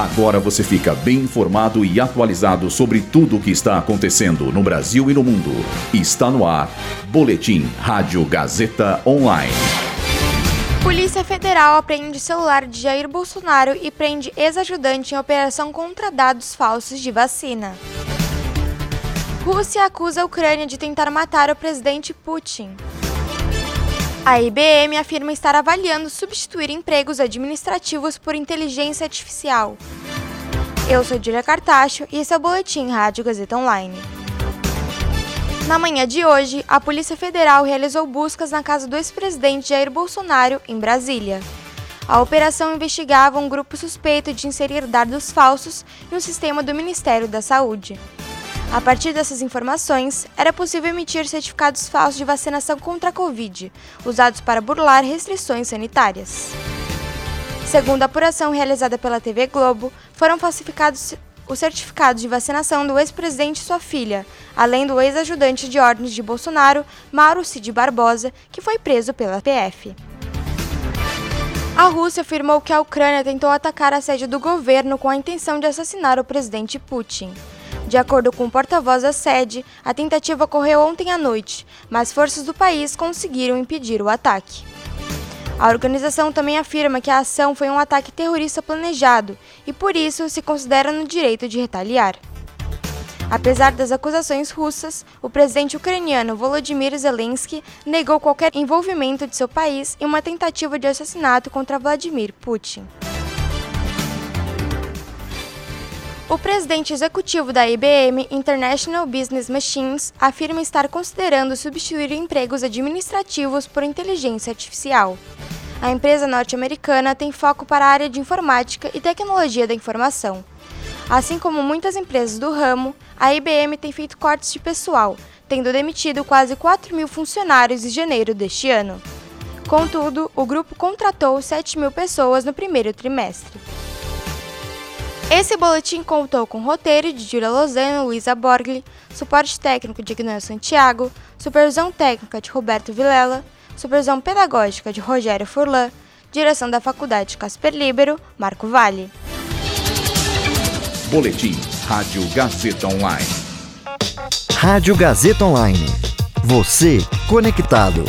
Agora você fica bem informado e atualizado sobre tudo o que está acontecendo no Brasil e no mundo. Está no ar. Boletim Rádio Gazeta Online. Polícia Federal apreende celular de Jair Bolsonaro e prende ex-ajudante em operação contra dados falsos de vacina. Rússia acusa a Ucrânia de tentar matar o presidente Putin. A IBM afirma estar avaliando substituir empregos administrativos por inteligência artificial. Eu sou Julia Cartacho e esse é o Boletim Rádio Gazeta Online. Na manhã de hoje, a Polícia Federal realizou buscas na casa do ex-presidente Jair Bolsonaro, em Brasília. A operação investigava um grupo suspeito de inserir dados falsos no sistema do Ministério da Saúde. A partir dessas informações, era possível emitir certificados falsos de vacinação contra a Covid, usados para burlar restrições sanitárias. Segundo a apuração realizada pela TV Globo, foram falsificados os certificados de vacinação do ex-presidente e sua filha, além do ex-ajudante de ordens de Bolsonaro, Mauro Cid Barbosa, que foi preso pela PF. A Rússia afirmou que a Ucrânia tentou atacar a sede do governo com a intenção de assassinar o presidente Putin. De acordo com o porta-voz da sede, a tentativa ocorreu ontem à noite, mas forças do país conseguiram impedir o ataque. A organização também afirma que a ação foi um ataque terrorista planejado e, por isso, se considera no direito de retaliar. Apesar das acusações russas, o presidente ucraniano Volodymyr Zelensky negou qualquer envolvimento de seu país em uma tentativa de assassinato contra Vladimir Putin. O presidente executivo da IBM, International Business Machines, afirma estar considerando substituir empregos administrativos por inteligência artificial. A empresa norte-americana tem foco para a área de informática e tecnologia da informação. Assim como muitas empresas do ramo, a IBM tem feito cortes de pessoal, tendo demitido quase 4 mil funcionários em janeiro deste ano. Contudo, o grupo contratou 7 mil pessoas no primeiro trimestre. Esse boletim contou com roteiro de Júlia Lozano e Luísa Borgli, suporte técnico de Ignacio Santiago, supervisão técnica de Roberto Vilela, supervisão pedagógica de Rogério Furlan, direção da Faculdade Casper Libero, Marco Vale. Boletim Rádio Gazeta Online. Rádio Gazeta Online. Você conectado.